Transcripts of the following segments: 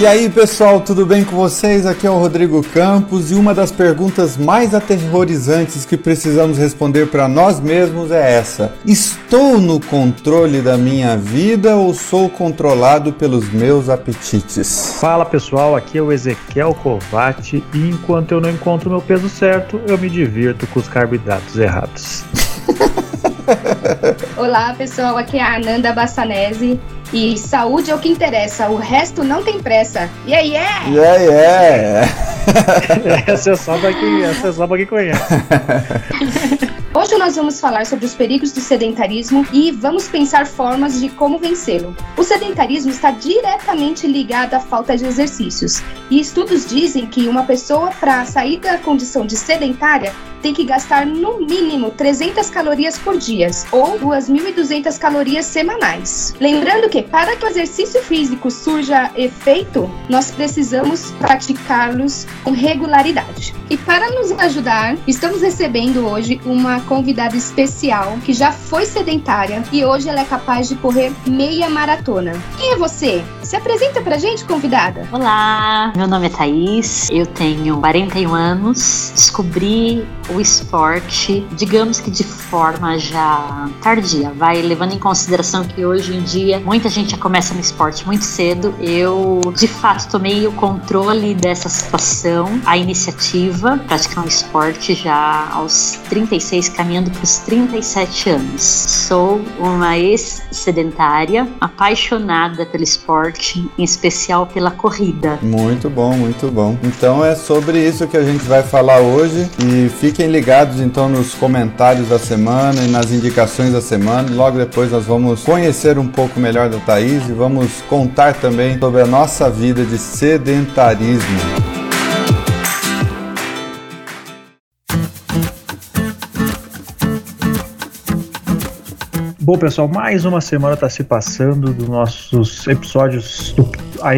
E aí, pessoal, tudo bem com vocês? Aqui é o Rodrigo Campos e uma das perguntas mais aterrorizantes que precisamos responder para nós mesmos é essa: Estou no controle da minha vida ou sou controlado pelos meus apetites? Fala pessoal, aqui é o Ezequiel Covati e enquanto eu não encontro meu peso certo, eu me divirto com os carboidratos errados. Olá pessoal, aqui é a Ananda Bassanese e saúde é o que interessa, o resto não tem pressa. E aí é? E aí é? essa é só pra quem, essa é só pra quem conhece. Hoje nós vamos falar sobre os perigos do sedentarismo e vamos pensar formas de como vencê-lo. O sedentarismo está diretamente ligado à falta de exercícios, e estudos dizem que uma pessoa, para sair da condição de sedentária, tem que gastar no mínimo 300 calorias por dia ou 2.200 calorias semanais. Lembrando que para que o exercício físico surja efeito, nós precisamos praticá-los com regularidade. E para nos ajudar, estamos recebendo hoje uma convidada especial que já foi sedentária e hoje ela é capaz de correr meia maratona. Quem é você? Se apresenta pra gente, convidada. Olá, meu nome é Thaís, eu tenho 41 anos, descobri o esporte, digamos que de forma já tardia, vai levando em consideração que hoje em dia muita gente já começa no esporte muito cedo. Eu, de fato, tomei o controle dessa situação, a iniciativa, praticar um esporte já aos 36, caminhando para os 37 anos. Sou uma ex-sedentária, apaixonada pelo esporte, em especial pela corrida. Muito bom, muito bom. Então é sobre isso que a gente vai falar hoje e fique Fiquem ligados então nos comentários da semana e nas indicações da semana. Logo depois nós vamos conhecer um pouco melhor da Thaís e vamos contar também sobre a nossa vida de sedentarismo. Bom, pessoal, mais uma semana está se passando dos nossos episódios do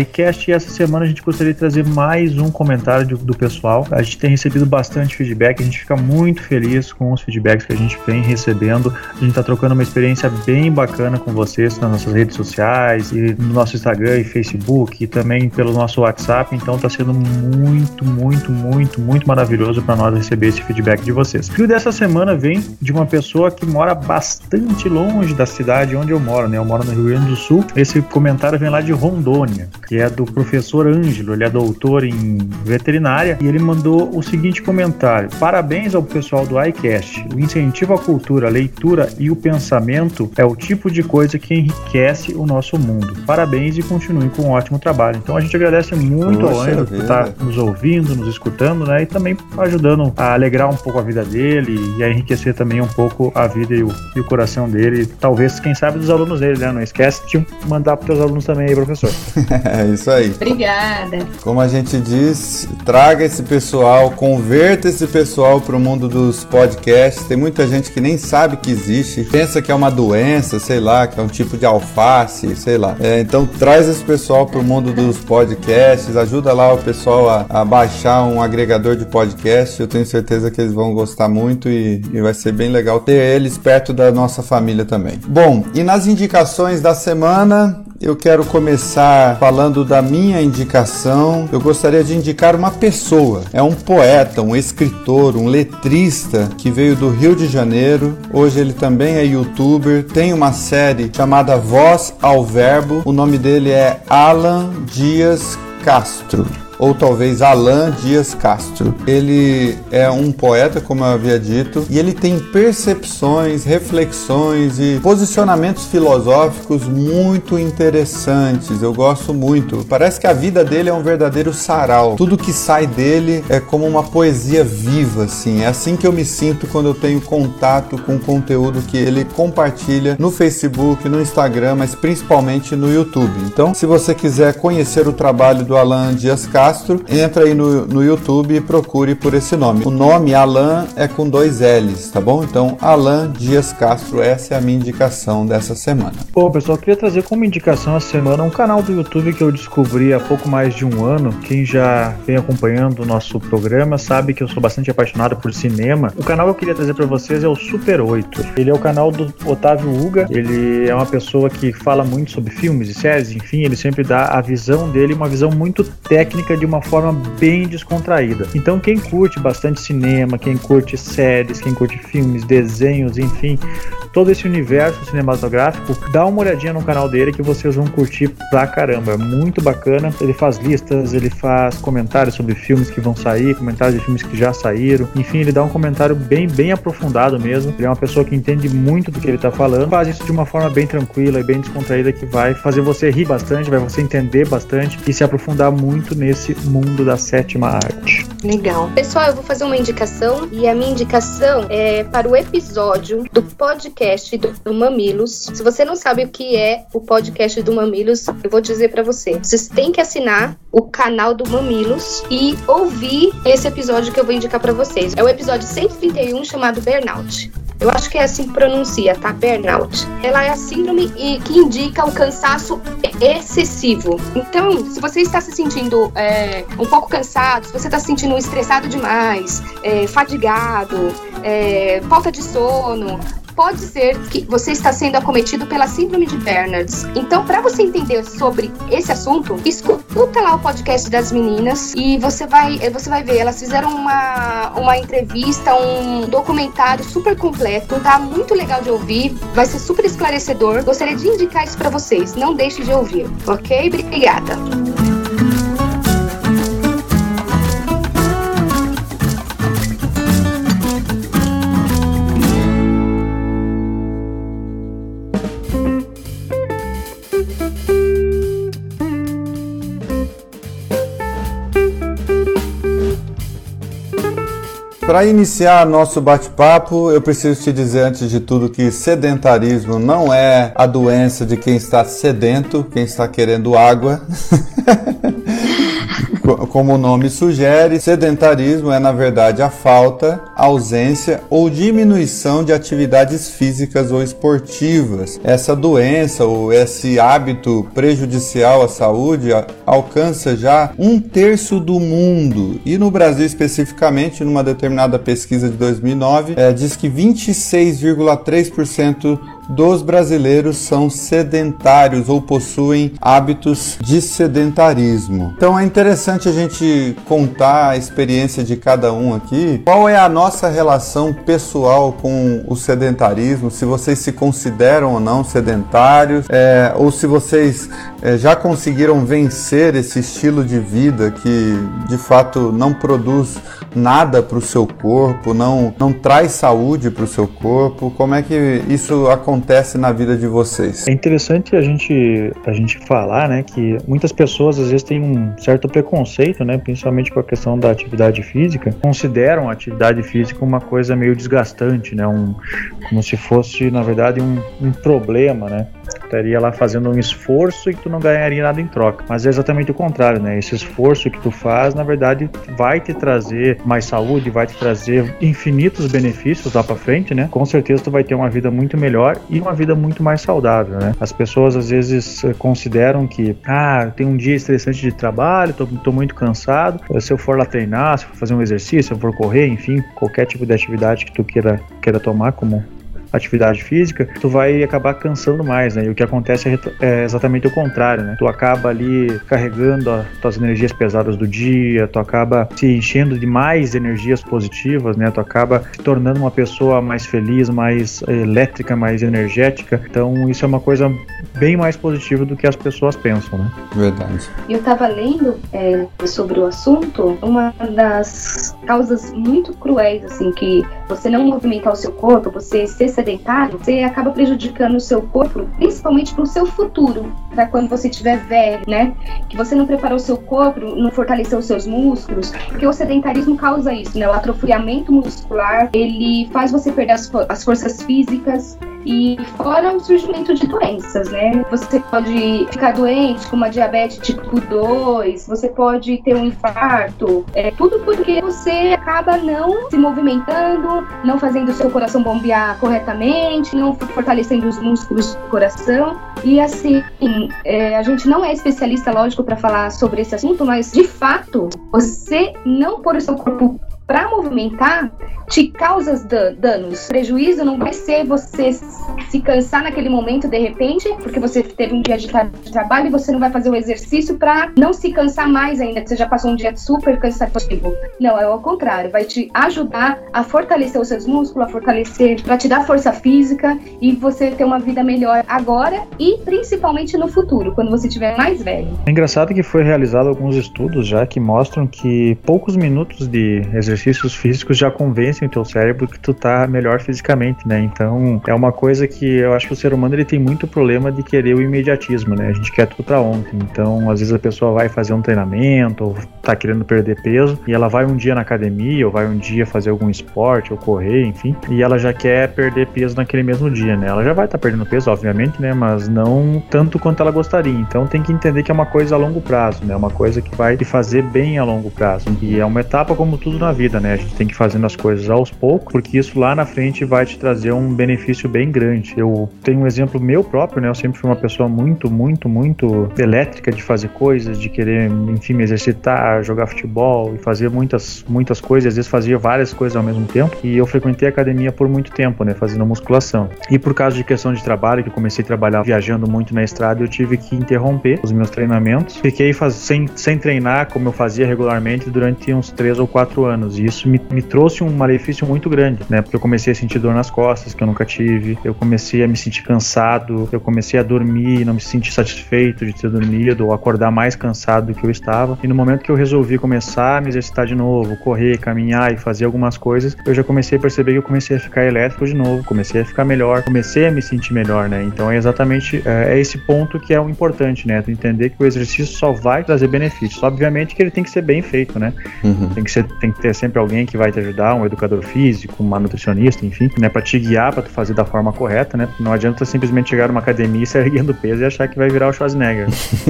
iCast e essa semana a gente gostaria de trazer mais um comentário do, do pessoal. A gente tem recebido bastante feedback, a gente fica muito feliz com os feedbacks que a gente vem recebendo. A gente está trocando uma experiência bem bacana com vocês nas nossas redes sociais e no nosso Instagram e Facebook e também pelo nosso WhatsApp. Então está sendo muito, muito, muito, muito maravilhoso para nós receber esse feedback de vocês. O dessa semana vem de uma pessoa que mora bastante longe longe da cidade onde eu moro, né? Eu moro no Rio Grande do Sul. Esse comentário vem lá de Rondônia, que é do professor Ângelo. Ele é doutor em veterinária e ele mandou o seguinte comentário: Parabéns ao pessoal do iCast. O incentivo à cultura, a leitura e o pensamento é o tipo de coisa que enriquece o nosso mundo. Parabéns e continue com um ótimo trabalho. Então a gente agradece muito Poxa ao Ângelo por estar nos ouvindo, nos escutando, né? E também ajudando a alegrar um pouco a vida dele e a enriquecer também um pouco a vida e o, e o coração dele talvez, quem sabe, dos alunos dele, né? Não esquece de mandar para os alunos também aí, professor. é isso aí. Obrigada. Como a gente diz, traga esse pessoal, converta esse pessoal para o mundo dos podcasts. Tem muita gente que nem sabe que existe, pensa que é uma doença, sei lá, que é um tipo de alface, sei lá. É, então traz esse pessoal para o mundo dos podcasts, ajuda lá o pessoal a, a, baixar um agregador de podcast. Eu tenho certeza que eles vão gostar muito e, e vai ser bem legal ter eles perto da nossa família também também. Bom, e nas indicações da semana, eu quero começar falando da minha indicação. Eu gostaria de indicar uma pessoa. É um poeta, um escritor, um letrista que veio do Rio de Janeiro. Hoje ele também é youtuber. Tem uma série chamada Voz ao Verbo. O nome dele é Alan Dias Castro ou talvez Alain Dias Castro. Ele é um poeta, como eu havia dito, e ele tem percepções, reflexões e posicionamentos filosóficos muito interessantes. Eu gosto muito. Parece que a vida dele é um verdadeiro sarau. Tudo que sai dele é como uma poesia viva, assim. É assim que eu me sinto quando eu tenho contato com o conteúdo que ele compartilha no Facebook, no Instagram, mas principalmente no YouTube. Então, se você quiser conhecer o trabalho do Alain Dias Castro, Castro, entra aí no, no YouTube e procure por esse nome. O nome Alan é com dois L's, tá bom? Então, Alan Dias Castro, essa é a minha indicação dessa semana. Bom, pessoal, queria trazer como indicação essa semana um canal do YouTube que eu descobri há pouco mais de um ano. Quem já vem acompanhando o nosso programa sabe que eu sou bastante apaixonado por cinema. O canal que eu queria trazer para vocês é o Super 8. Ele é o canal do Otávio Uga. Ele é uma pessoa que fala muito sobre filmes e séries, enfim, ele sempre dá a visão dele, uma visão muito técnica de uma forma bem descontraída. Então, quem curte bastante cinema, quem curte séries, quem curte filmes, desenhos, enfim, todo esse universo cinematográfico, dá uma olhadinha no canal dele que vocês vão curtir pra caramba. É muito bacana. Ele faz listas, ele faz comentários sobre filmes que vão sair, comentários de filmes que já saíram. Enfim, ele dá um comentário bem, bem aprofundado mesmo. Ele é uma pessoa que entende muito do que ele tá falando. Faz isso de uma forma bem tranquila e bem descontraída que vai fazer você rir bastante, vai você entender bastante e se aprofundar muito nesse mundo da sétima arte. Legal. Pessoal, eu vou fazer uma indicação e a minha indicação é para o episódio do podcast do, do Mamilos. Se você não sabe o que é o podcast do Mamilos, eu vou dizer para você. Vocês têm que assinar o canal do Mamilos e ouvir esse episódio que eu vou indicar para vocês. É o episódio 131 chamado Burnout. Eu acho que é assim que pronuncia, tá? Burnout. Ela é a síndrome que indica o cansaço excessivo. Então, se você está se sentindo é, um pouco cansado, se você está se sentindo estressado demais, é, fadigado, é, falta de sono, pode ser que você está sendo acometido pela síndrome de Bernards. Então, para você entender sobre esse assunto, escuta lá o podcast das meninas e você vai, você vai ver. Elas fizeram uma, uma entrevista, um documentário super completo, tá muito legal de ouvir, vai ser super esclarecedor. Gostaria de indicar isso para vocês. Não deixe de ouvir, ok? Obrigada. Para iniciar nosso bate-papo, eu preciso te dizer antes de tudo que sedentarismo não é a doença de quem está sedento, quem está querendo água. Como o nome sugere, sedentarismo é na verdade a falta, ausência ou diminuição de atividades físicas ou esportivas. Essa doença ou esse hábito prejudicial à saúde alcança já um terço do mundo e no Brasil especificamente, numa determinada pesquisa de 2009, é, diz que 26,3% dos brasileiros são sedentários ou possuem hábitos de sedentarismo. Então é interessante a gente contar a experiência de cada um aqui. Qual é a nossa relação pessoal com o sedentarismo? Se vocês se consideram ou não sedentários, é, ou se vocês é, já conseguiram vencer esse estilo de vida que de fato não produz nada para o seu corpo, não, não traz saúde para o seu corpo. Como é que isso acontece na vida de vocês? É interessante a gente, a gente falar, né, que muitas pessoas às vezes têm um certo preconceito, né, principalmente com a questão da atividade física, consideram a atividade física uma coisa meio desgastante, né, um, como se fosse, na verdade, um, um problema, né estaria lá fazendo um esforço e tu não ganharia nada em troca. Mas é exatamente o contrário, né? Esse esforço que tu faz, na verdade, vai te trazer mais saúde, vai te trazer infinitos benefícios lá para frente, né? Com certeza tu vai ter uma vida muito melhor e uma vida muito mais saudável, né? As pessoas às vezes consideram que, ah, tem um dia estressante de trabalho, tô, tô muito cansado, se eu for lá treinar, se eu for fazer um exercício, se eu for correr, enfim, qualquer tipo de atividade que tu queira, queira tomar como atividade física, tu vai acabar cansando mais, né? E o que acontece é, é exatamente o contrário, né? Tu acaba ali carregando as tuas energias pesadas do dia, tu acaba se enchendo de mais energias positivas, né? Tu acaba se tornando uma pessoa mais feliz, mais elétrica, mais energética. Então, isso é uma coisa bem mais positiva do que as pessoas pensam, né? Verdade. Eu estava lendo é, sobre o assunto, uma das causas muito cruéis, assim, que você não movimentar o seu corpo, você ser sedentário, você acaba prejudicando o seu corpo, principalmente para o seu futuro, para quando você estiver velho, né? Que você não preparou o seu corpo, não fortaleceu os seus músculos, porque o sedentarismo causa isso, né? O atrofiamento muscular, ele faz você perder as, as forças físicas, E fora o surgimento de doenças, né? Você pode ficar doente com uma diabetes tipo 2, você pode ter um infarto, é tudo porque você acaba não se movimentando, não fazendo o seu coração bombear corretamente, não fortalecendo os músculos do coração. E assim, é, a gente não é especialista, lógico, para falar sobre esse assunto, mas de fato, você não pôr o seu corpo para movimentar te causa danos. prejuízo não vai ser você se cansar naquele momento de repente, porque você teve um dia de, trabalho e você não vai fazer o exercício para não se cansar mais ainda, que você já passou um dia super cansativo. Não, é o contrário, vai te ajudar a fortalecer os seus músculos, a fortalecer, para te dar força física e você ter uma vida melhor agora e principalmente no futuro, quando você estiver mais velho. É engraçado que foi realizado alguns estudos já que mostram que poucos minutos de exercícios físicos já convencem o teu cérebro que tu tá melhor fisicamente, né? Então, é uma coisa que eu acho que o ser humano ele tem muito problema de querer o imediatismo, né? A gente quer tudo para ontem. Então, às vezes a pessoa vai fazer um treinamento ou tá querendo perder peso e ela vai um dia na academia ou vai um dia fazer algum esporte ou correr, enfim, e ela já quer perder peso naquele mesmo dia, né? Ela já vai estar tá perdendo peso, obviamente, né? Mas não tanto quanto ela gostaria. Então, tem que entender que é uma coisa a longo prazo, né? Uma coisa que vai te fazer bem a longo prazo. E é uma etapa como tudo na vida, né? A gente tem que ir fazendo as coisas aos poucos, porque isso lá na frente vai te trazer um benefício bem grande. Eu tenho um exemplo meu próprio, né? Eu sempre fui uma pessoa muito, muito, muito elétrica de fazer coisas, de querer, enfim, me exercitar, jogar futebol e fazer muitas, muitas coisas. Às vezes fazia várias coisas ao mesmo tempo. E eu frequentei a academia por muito tempo, né? Fazendo musculação. E por causa de questão de trabalho, que eu comecei a trabalhar viajando muito na estrada, eu tive que interromper os meus treinamentos. Fiquei faz, sem, sem treinar como eu fazia regularmente durante uns três ou quatro anos. E isso me, me trouxe um malefício muito grande, né? Porque eu comecei a sentir dor nas costas, que eu nunca tive, eu comecei a me sentir cansado, eu comecei a dormir e não me sentir satisfeito de ter dormido ou acordar mais cansado do que eu estava. E no momento que eu resolvi começar a me exercitar de novo, correr, caminhar e fazer algumas coisas, eu já comecei a perceber que eu comecei a ficar elétrico de novo, comecei a ficar melhor, comecei a me sentir melhor, né? Então é exatamente é, é esse ponto que é o importante, né? Tu entender que o exercício só vai trazer benefícios. Obviamente que ele tem que ser bem feito, né? Uhum. Tem, que ser, tem que ter sempre alguém que vai te ajudar, um educador físico, uma nutricionista, enfim, né, para te guiar para tu fazer da forma correta, né? Não adianta simplesmente chegar numa academia e sair erguendo peso e achar que vai virar o Schwarzenegger.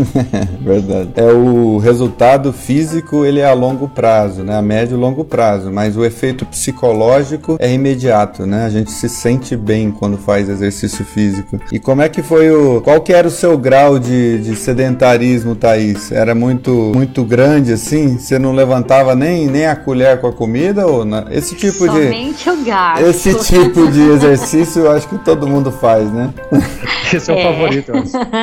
Verdade. É o resultado físico, ele é a longo prazo, né? A médio e longo prazo, mas o efeito psicológico é imediato, né? A gente se sente bem quando faz exercício físico. E como é que foi o qual que era o seu grau de, de sedentarismo, Thaís? Era muito muito grande assim? Você não levantava nem nem a colher com a comida ou na... esse tipo Somente de. o. Esse tipo de exercício eu acho que todo mundo faz, né? Esse é, é. o favorito,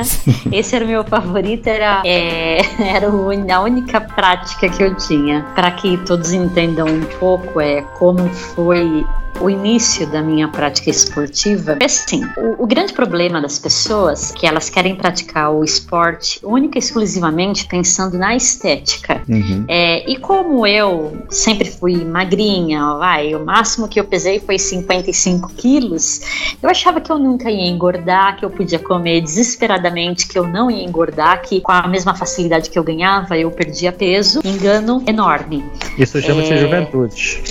Esse era o meu favorito, era, é, era a única prática que eu tinha. Para que todos entendam um pouco é como foi o início da minha prática esportiva, é assim, o, o, grande problema das pessoas que elas querem praticar o esporte única e exclusivamente pensando na estética. Uhum. É, e como eu sempre fui magrinha, vai, o máximo que eu pesei foi 55 quilos, eu achava que eu nunca ia engordar, que eu podia comer desesperadamente, que eu não ia engordar, que com a mesma facilidade que eu ganhava, eu perdia peso. Engano enorme. Isso chama-se é... juventude.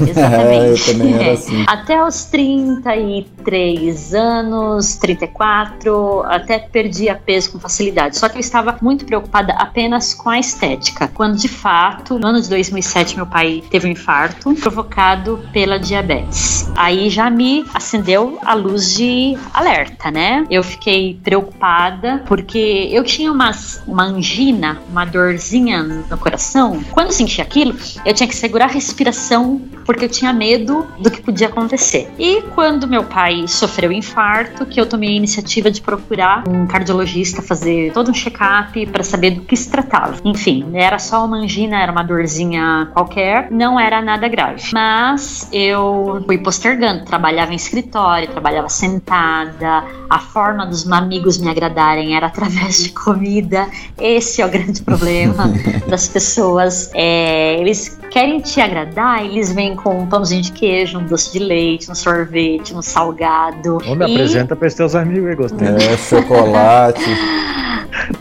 Exatamente. é, eu também era assim. Até os 33 anos, 34, até perdia peso com facilidade. Só que eu estava muito preocupada apenas com a estética. Quando de fato, no ano de 2007, meu pai teve um infarto provocado pela diabetes. Aí já me acendeu a luz de alerta, né? Eu fiquei preocupada porque eu tinha umas, uma angina, uma dorzinha no coração. Quando eu senti aquilo, eu tinha que segurar a respiração porque eu tinha medo do que podia acontecer. E quando meu pai sofreu infarto, que eu tomei a iniciativa de procurar um cardiologista, fazer todo um check-up para saber do que se tratava. Enfim, era só uma angina, era uma dorzinha qualquer, não era nada grave. Mas eu fui postergando, trabalhava em escritório, trabalhava sentada, a forma dos amigos me agradarem era através de comida. Esse é o grande problema das pessoas. É, eles querem te agradar, eles vêm com um pãozinho de queijo, um doce de leite, um sorvete, um salgado. Ô, me e... apresenta para os teus amigos, eu gostei. É, chocolate.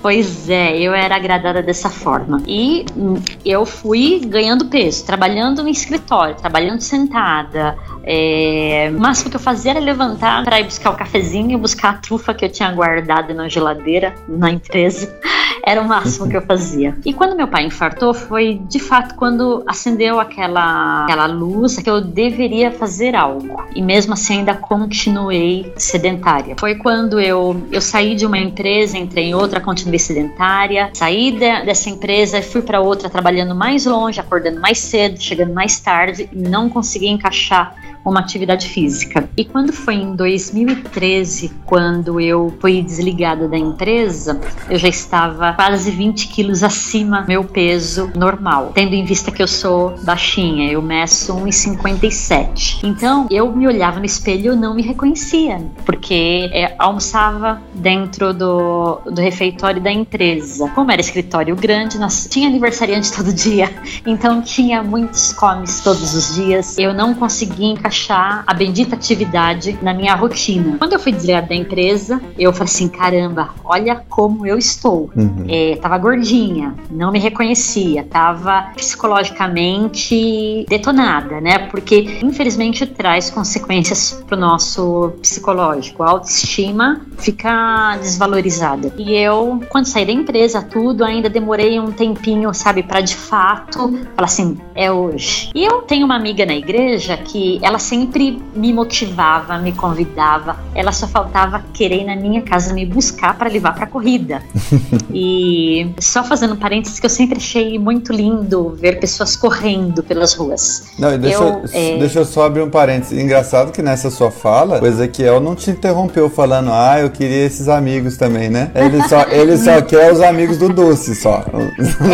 Pois é, eu era agradada dessa forma. E hum, eu fui ganhando peso, trabalhando no escritório, trabalhando sentada. É, o máximo que eu fazia era levantar para ir buscar o cafezinho, buscar a trufa que eu tinha guardado na geladeira na empresa. Era o máximo que eu fazia. E quando meu pai infartou, foi de fato quando acendeu aquela, aquela luz que eu deveria fazer algo. E mesmo assim ainda continuei sedentária. Foi quando eu, eu saí de uma empresa, entrei em outra, continuei sedentária. Saí de, dessa empresa fui para outra trabalhando mais longe, acordando mais cedo, chegando mais tarde e não consegui encaixar uma atividade física. E quando foi em 2013, quando eu fui desligada da empresa, eu já estava quase 20 quilos acima do meu peso normal, tendo em vista que eu sou baixinha, eu meço 1,57. Então eu me olhava no espelho e não me reconhecia, porque é, almoçava dentro do, do refeitório da empresa. Como era escritório grande, nós tinha aniversariante todo dia, então tinha muitos comes todos os dias. Eu não conseguia encaixar encaixar a bendita atividade na minha rotina. Quando eu fui desligada da empresa, eu falei assim: caramba, olha como eu estou. Uhum. É, tava gordinha, não me reconhecia, tava psicologicamente detonada, né? Porque infelizmente traz consequências pro nosso psicológico. A autoestima fica desvalorizada. E eu, quando saí da empresa, tudo, ainda demorei um tempinho, sabe, para de fato falar assim: é hoje. E eu tenho uma amiga na igreja que ela sempre me motivava, me convidava. Ela só faltava querer ir na minha casa me buscar para levar para corrida. e só fazendo parênteses que eu sempre achei muito lindo ver pessoas correndo pelas ruas. Não, deixa eu, eu é... deixa eu só abrir um parênteses. Engraçado que nessa sua fala, o Ezequiel não te interrompeu falando, ah, eu queria esses amigos também, né? Ele só, ele só quer os amigos do doce só.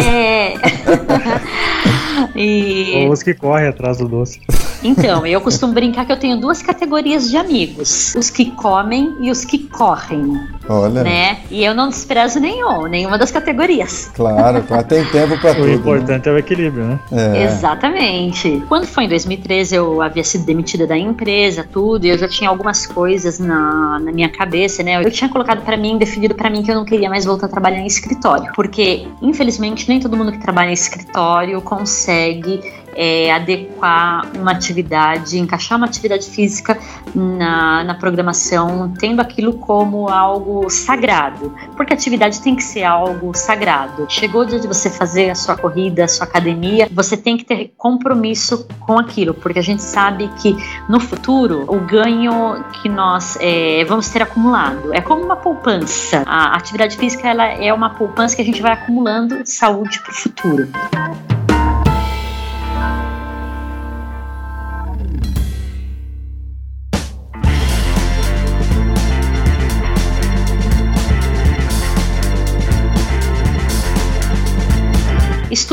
É. e... Os que correm atrás do doce. Então, eu costumo brincar que eu tenho duas categorias de amigos: os que comem e os que correm. Olha. Né? E eu não desprezo nenhum, nenhuma das categorias. Claro, tem tempo para tudo. O né? importante né? é o equilíbrio, né? É. Exatamente. Quando foi em 2013, eu havia sido demitida da empresa, tudo, e eu já tinha algumas coisas na, na minha cabeça, né? Eu tinha colocado para mim, definido para mim que eu não queria mais voltar a trabalhar em escritório, porque infelizmente nem todo mundo que trabalha em escritório consegue é, adequar uma atividade, encaixar uma atividade física na, na programação, tendo aquilo como algo sagrado, porque a atividade tem que ser algo sagrado. Chegou o dia de você fazer a sua corrida, a sua academia, você tem que ter compromisso com aquilo, porque a gente sabe que no futuro o ganho que nós é, vamos ter acumulado é como uma poupança. A atividade física ela é uma poupança que a gente vai acumulando saúde para o futuro.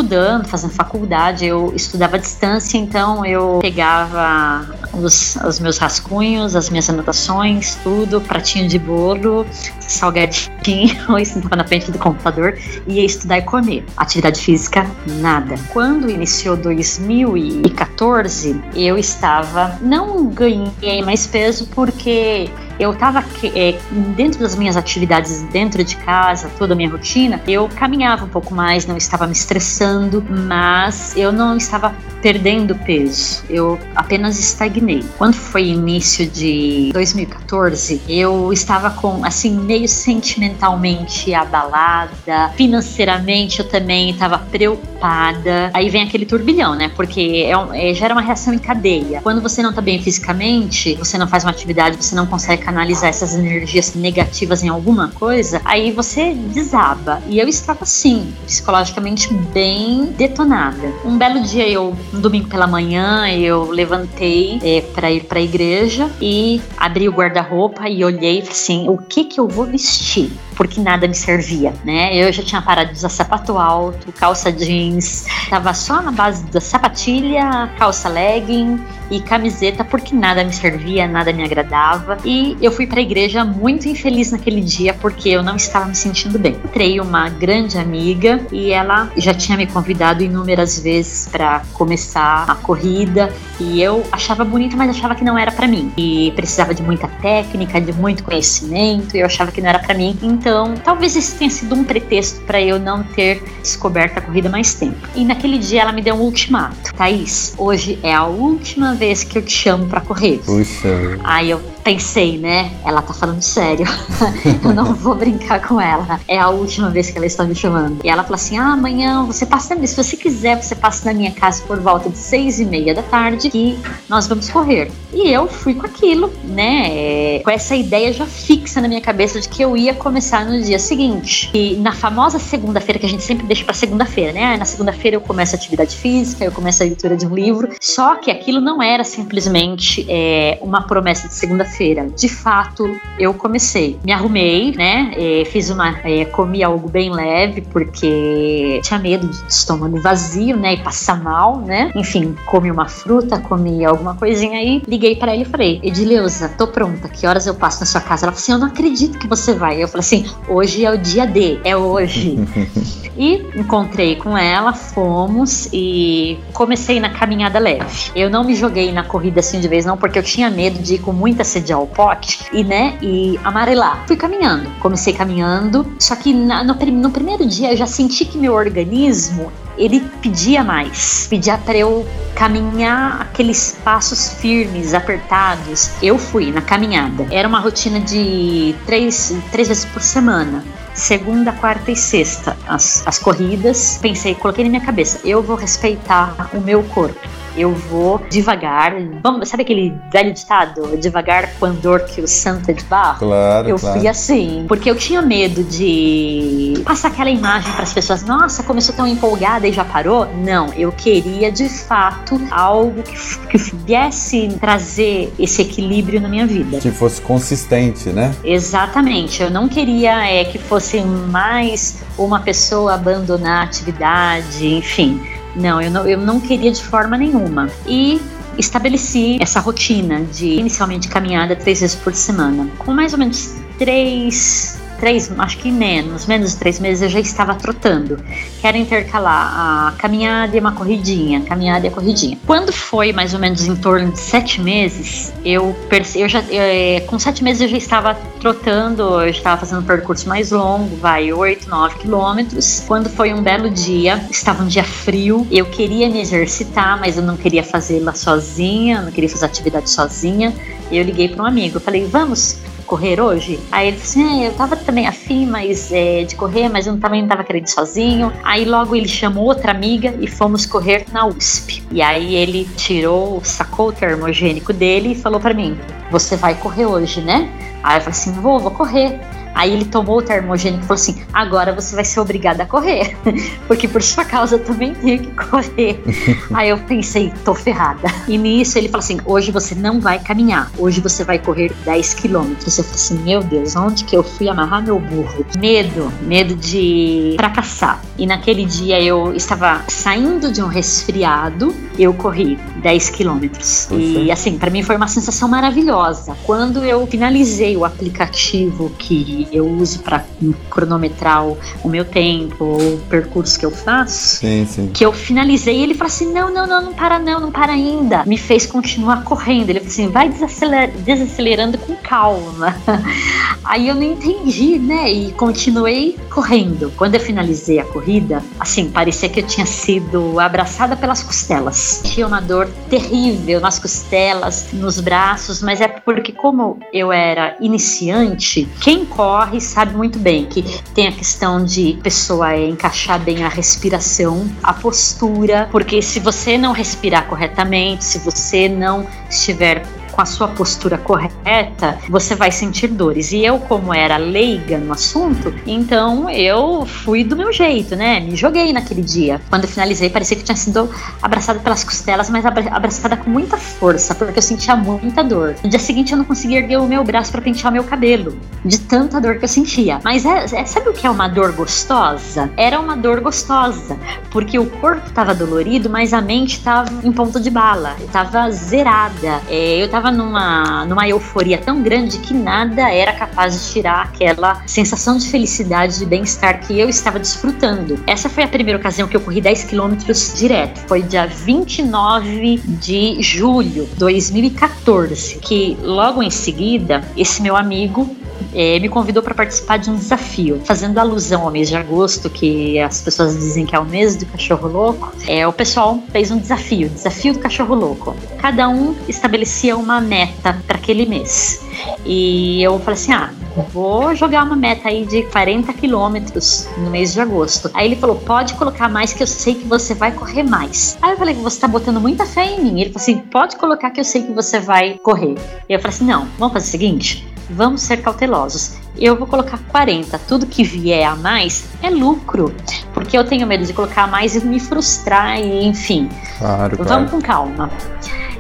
Estudando, fazendo faculdade, eu estudava à distância, então eu pegava os, os meus rascunhos, as minhas anotações, tudo, pratinho de bolo, salgadinho, e sentava na frente do computador ia estudar e comer. Atividade física, nada. Quando iniciou 2014, eu estava, não ganhei mais peso porque eu estava é, dentro das minhas atividades dentro de casa, toda a minha rotina, eu caminhava um pouco mais, não estava me estressando, mas eu não estava perdendo peso, eu apenas estagnei. Quando foi início de 2014, eu estava com, assim, meio sentimentalmente abalada, financeiramente eu também estava preocupada. Aí vem aquele turbilhão, né? Porque é, é, gera uma reação em cadeia. Quando você não está bem fisicamente, você não faz uma atividade, você não consegue canalizar essas energias negativas em alguma coisa, aí você desaba. E eu estava assim, psicologicamente bem detonada. Um belo dia eu um domingo pela manhã eu levantei é, para ir para a igreja e abri o guarda-roupa e olhei assim, o que que eu vou vestir? Porque nada me servia, né? Eu já tinha parado de usar sapato alto, calça jeans, tava só na base da sapatilha, calça legging e camiseta porque nada me servia, nada me agradava. E eu fui para a igreja muito infeliz naquele dia porque eu não estava me sentindo bem. Entrei uma grande amiga e ela já tinha me convidado inúmeras vezes para começar a corrida e eu achava bonita, mas achava que não era para mim. E precisava de muita técnica, de muito conhecimento, e eu achava que não era para mim. Então, talvez esse tenha sido um pretexto para eu não ter descoberto a corrida mais tempo. E naquele dia ela me deu um ultimato. Thaís, hoje é a última vez que eu te chamo para correr. Puxa. Aí eu pensei, né? Ela tá falando sério. eu não vou brincar com ela. É a última vez que ela está me chamando. E ela falou assim: ah, amanhã você passa, se você quiser, você passa na minha casa por volta de seis e meia da tarde que nós vamos correr. E eu fui com aquilo, né? Com essa ideia já fixa na minha cabeça de que eu ia começar no dia seguinte. E na famosa segunda-feira, que a gente sempre deixa pra segunda-feira, né? Na segunda-feira eu começo a atividade física, eu começo a leitura de um livro. Só que aquilo não era simplesmente é, uma promessa de segunda-feira feira De fato, eu comecei. Me arrumei, né? É, fiz uma. É, comi algo bem leve, porque tinha medo de estômago vazio, né? E passar mal, né? Enfim, comi uma fruta, comi alguma coisinha aí. Liguei para ele e falei: Edileuza, tô pronta. Que horas eu passo na sua casa? Ela falou assim: Eu não acredito que você vai. Eu falei assim: Hoje é o dia D, é hoje. e encontrei com ela, fomos e comecei na caminhada leve. Eu não me joguei na corrida assim de vez, não, porque eu tinha medo de ir com muita sede de ao pote e, né, e amarelar. Fui caminhando. Comecei caminhando, só que na, no, no primeiro dia eu já senti que meu organismo ele pedia mais, pedia para eu caminhar aqueles passos firmes, apertados. Eu fui na caminhada. Era uma rotina de três, três vezes por semana segunda, quarta e sexta, as, as corridas. Pensei, coloquei na minha cabeça, eu vou respeitar o meu corpo eu vou devagar. Vamos, sabe aquele velho ditado? Devagar com andor que o santo é de barro? Claro. Eu claro. fui assim, porque eu tinha medo de passar aquela imagem para as pessoas. Nossa, começou tão empolgada e já parou? Não, eu queria de fato algo que, que viesse trazer esse equilíbrio na minha vida. Que fosse consistente, né? Exatamente. Eu não queria é, que fosse mais uma pessoa abandonar a atividade, enfim. Não, eu não, eu não queria de forma nenhuma. E estabeleci essa rotina de inicialmente caminhada três vezes por semana. Com mais ou menos três três, acho que menos, menos de três meses eu já estava trotando. Quero intercalar a caminhada e uma corridinha, caminhada e a corridinha. Quando foi mais ou menos em torno de sete meses, eu percebi, eu já, eu, com sete meses eu já estava trotando, eu já estava fazendo um percurso mais longo, vai, oito, nove quilômetros. Quando foi um belo dia, estava um dia frio, eu queria me exercitar, mas eu não queria fazê-la sozinha, não queria fazer atividade sozinha. Eu liguei para um amigo, eu falei, vamos correr hoje? Aí ele disse assim, é, eu tava também afim mas, é, de correr, mas eu também não tava querendo ir sozinho. Aí logo ele chamou outra amiga e fomos correr na USP. E aí ele tirou, sacou o termogênico dele e falou para mim, você vai correr hoje, né? Aí eu falei assim, vou, vou correr. Aí ele tomou o termogênico e falou assim: agora você vai ser obrigada a correr, porque por sua causa eu também tenho que correr. Aí eu pensei: tô ferrada. E nisso ele falou assim: hoje você não vai caminhar, hoje você vai correr 10 quilômetros. Eu falei assim: meu Deus, onde que eu fui amarrar meu burro? Medo, medo de fracassar. E naquele dia eu estava saindo de um resfriado, eu corri 10 quilômetros. E assim, para mim foi uma sensação maravilhosa. Quando eu finalizei o aplicativo que eu uso para cronometrar o, o, meu tempo, o percurso que eu faço, sim, sim. que eu finalizei, ele falou assim: não, não, não, não para não, não para ainda. Me fez continuar correndo. Ele falou assim: vai desaceler desacelerando com calma. Aí eu não entendi, né? E continuei correndo. Quando eu finalizei a corrida, assim, parecia que eu tinha sido abraçada pelas costelas. Tinha uma dor terrível nas costelas, nos braços, mas é porque, como eu era iniciante, quem corre corre sabe muito bem que tem a questão de pessoa encaixar bem a respiração, a postura, porque se você não respirar corretamente, se você não estiver com a sua postura correta, você vai sentir dores. E eu, como era leiga no assunto, então eu fui do meu jeito, né? Me joguei naquele dia. Quando finalizei, parecia que tinha sido abraçada pelas costelas, mas abraçada com muita força, porque eu sentia muita dor. No dia seguinte, eu não conseguia erguer o meu braço para pentear o meu cabelo, de tanta dor que eu sentia. Mas é, é, sabe o que é uma dor gostosa? Era uma dor gostosa, porque o corpo estava dolorido, mas a mente estava em ponto de bala, estava zerada. É, eu estava tava numa, numa euforia tão grande que nada era capaz de tirar aquela sensação de felicidade, de bem-estar que eu estava desfrutando. Essa foi a primeira ocasião que eu corri 10 quilômetros direto. Foi dia 29 de julho de 2014, que logo em seguida, esse meu amigo é, me convidou para participar de um desafio, fazendo alusão ao mês de agosto, que as pessoas dizem que é o mês do cachorro louco. É, o pessoal fez um desafio, desafio do cachorro louco. Cada um estabelecia uma meta para aquele mês. E eu falei assim: ah, vou jogar uma meta aí de 40 quilômetros no mês de agosto. Aí ele falou: pode colocar mais que eu sei que você vai correr mais. Aí eu falei: você tá botando muita fé em mim. Ele falou assim: pode colocar que eu sei que você vai correr. E eu falei assim: não, vamos fazer o seguinte vamos ser cautelosos. Eu vou colocar 40. Tudo que vier a mais é lucro. Porque eu tenho medo de colocar a mais e me frustrar e enfim. Claro, vamos claro. com calma.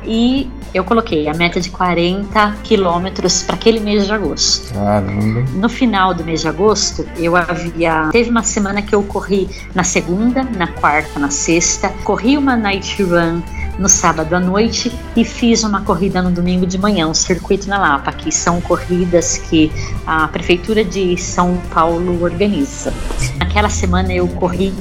E eu coloquei a meta de 40 quilômetros para aquele mês de agosto. Caramba. No final do mês de agosto, eu havia. Teve uma semana que eu corri na segunda, na quarta, na sexta, corri uma night run no sábado à noite e fiz uma corrida no domingo de manhã, um circuito na Lapa, que são corridas que a prefeitura de São Paulo organiza. Naquela semana eu corri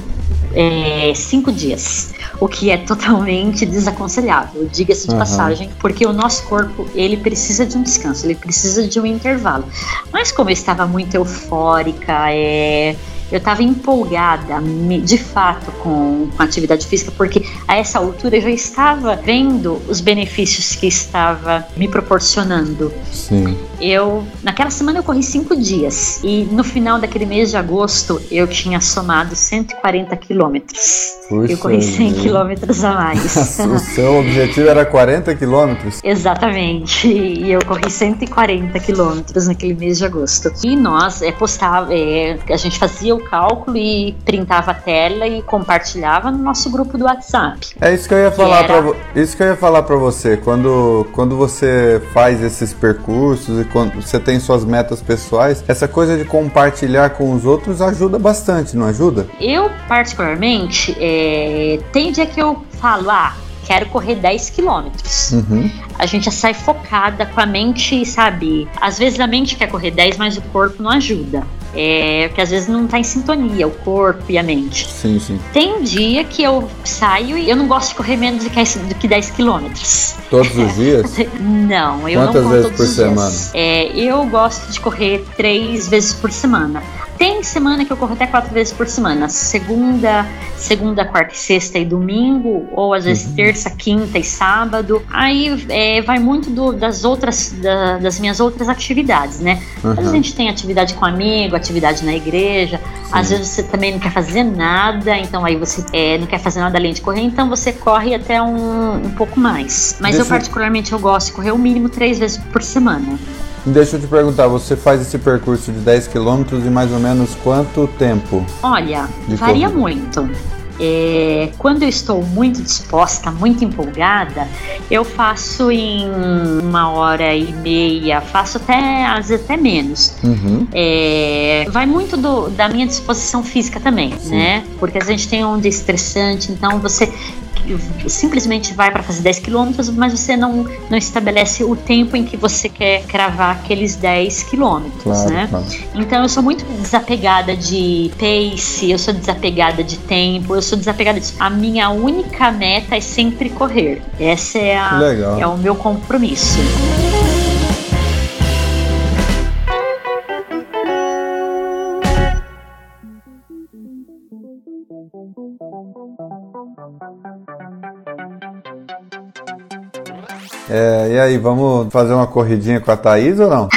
é, cinco dias, o que é totalmente desaconselhável, diga-se de Uhum. passagem, porque o nosso corpo ele precisa de um descanso, ele precisa de um intervalo. Mas como eu estava muito eufórica, é, eu estava empolgada de fato com, com a atividade física, porque a essa altura eu já estava vendo os benefícios que estava me proporcionando. Sim. Eu, naquela semana eu corri cinco dias e no final daquele mês de agosto eu tinha somado 140 quilômetros. Eu corri 100 vida. quilômetros a mais. o seu objetivo era 40 quilômetros? Exatamente, e eu corri 140 quilômetros naquele mês de agosto. E nós é, postava, é, a gente fazia o cálculo e printava a tela e compartilhava no nosso grupo do WhatsApp. É isso que eu ia falar era- para isso que eu ia falar para você. Quando quando você faz esses percursos e quando você tem suas metas pessoais, essa coisa de compartilhar com os outros ajuda bastante, não ajuda? Eu, particularmente, é, tem dia que eu falo, ah, quero correr 10 quilômetros. Uhum. A gente já sai focada com a mente, sabe? Às vezes a mente quer correr 10, mas o corpo não ajuda. É, porque às vezes não tá em sintonia o corpo e a mente. Sim, sim. Tem um dia que eu saio e eu não gosto de correr menos do que, do que 10 quilômetros. Todos os dias? Não, eu Quantas não corro vezes todos por os dias. semana? É, eu gosto de correr três vezes por semana. Tem semana que eu corro até quatro vezes por semana. Segunda, segunda, quarta e sexta e domingo, ou às vezes Uhum. terça, quinta e sábado. Aí é, vai muito do- das outras, da- das minhas outras atividades, né? Às vezes a Uhum. gente tem atividade com amigo, atividade na igreja. Às vezes você também não quer fazer nada, então aí você é, não quer fazer nada além de correr, então você corre até um, um pouco mais. Mas eu- particularmente eu gosto de correr o mínimo três vezes por semana. Deixa eu te perguntar, você faz esse percurso de 10 quilômetros em mais ou menos quanto tempo? Olha, varia corrida. muito. É, quando eu estou muito disposta, muito empolgada, eu faço em uma hora e meia, faço até às vezes até menos. Uhum. É, vai muito do- da minha disposição física também, Sim. né? Porque a gente tem um dia estressante, então você simplesmente vai para fazer 10 quilômetros, mas você não, não estabelece o tempo em que você quer cravar aqueles 10 quilômetros, Claro, né? claro. Então eu sou muito desapegada de pace, eu sou desapegada de tempo, eu sou desapegada disso. A minha única meta é sempre correr. Essa é, a, legal. é o meu compromisso. É, e aí, vamos fazer uma corridinha com a Thaís ou não?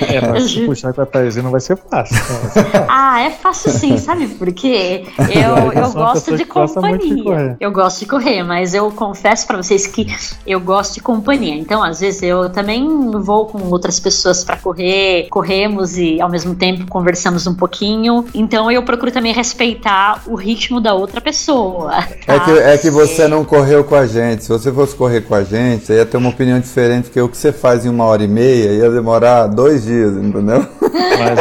É, pra se puxar com a Thaís não vai ser fácil. Ah, é fácil sim, sabe? Porque eu, Eu gosto de de companhia. correr. Eu gosto de correr, mas eu confesso pra vocês que eu gosto de companhia. Então, às vezes eu também vou com outras pessoas pra correr, corremos e ao mesmo tempo conversamos um pouquinho. Então, eu procuro também respeitar o ritmo da outra pessoa. É tá? que, é que você não correu com a gente. Se você fosse correr com a gente, você ia ter uma opinião diferente, porque o que você faz em uma hora e meia ia demorar dois dias, entendeu? Mas